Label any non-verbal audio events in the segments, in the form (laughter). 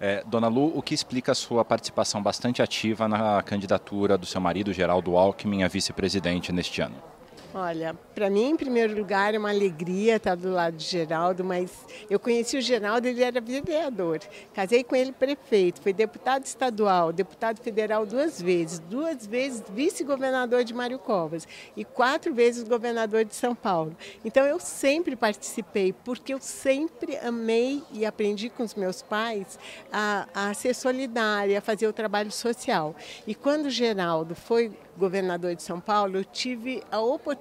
É, Dona Lu, o que explica a sua participação bastante ativa na candidatura do seu marido, Geraldo Alckmin, a vice-presidente neste ano? Olha, para mim, em primeiro lugar, é uma alegria estar do lado de Geraldo, mas eu conheci o Geraldo, ele era vereador. Casei com ele prefeito, foi deputado estadual, deputado federal duas vezes, duas vezes vice-governador de Mário Covas e quatro vezes governador de São Paulo. Então eu sempre participei, porque eu sempre amei e aprendi com os meus pais a, a ser solidária, a fazer o trabalho social. E quando o Geraldo foi governador de São Paulo, eu tive a oportunidade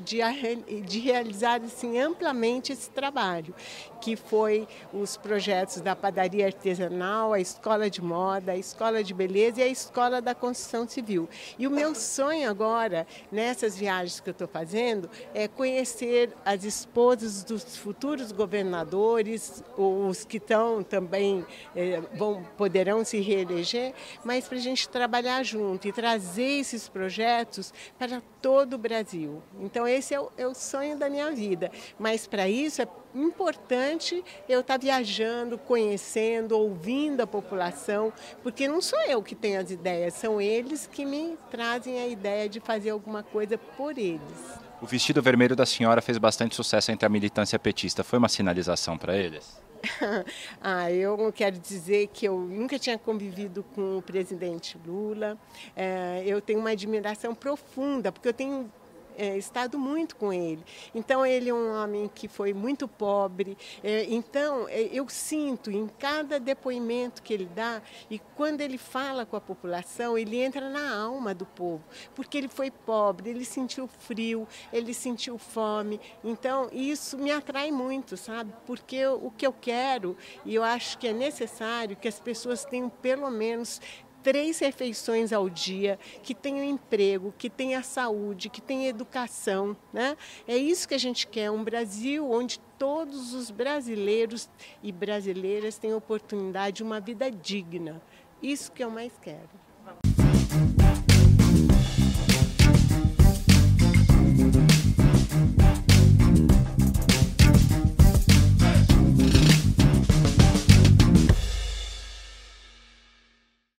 de, de realizar assim, amplamente esse trabalho, que foi os projetos da padaria artesanal, a escola de moda, a escola de beleza e a escola da construção civil. E o meu sonho agora, nessas viagens que eu estou fazendo, é conhecer as esposas dos futuros governadores, os que estão também eh, vão, poderão se reeleger, mas para a gente trabalhar junto e trazer esses projetos para todo o Brasil. Então, esse é o, é o sonho da minha vida. Mas, para isso, é importante eu estar viajando, conhecendo, ouvindo a população, porque não sou eu que tenho as ideias, são eles que me trazem a ideia de fazer alguma coisa por eles. O vestido vermelho da senhora fez bastante sucesso entre a militância petista. Foi uma sinalização para eles? (laughs) ah, eu quero dizer que eu nunca tinha convivido com o presidente Lula. É, eu tenho uma admiração profunda, porque eu tenho é, estado muito com ele. Então, ele é um homem que foi muito pobre. É, então, é, eu sinto em cada depoimento que ele dá e quando ele fala com a população, ele entra na alma do povo, porque ele foi pobre, ele sentiu frio, ele sentiu fome. Então, isso me atrai muito, sabe? Porque o que eu quero e eu acho que é necessário que as pessoas tenham pelo menos três refeições ao dia, que tenham emprego, que tenha saúde, que tenha educação. Né? É isso que a gente quer, um Brasil onde todos os brasileiros e brasileiras tenham oportunidade de uma vida digna. Isso que eu mais quero.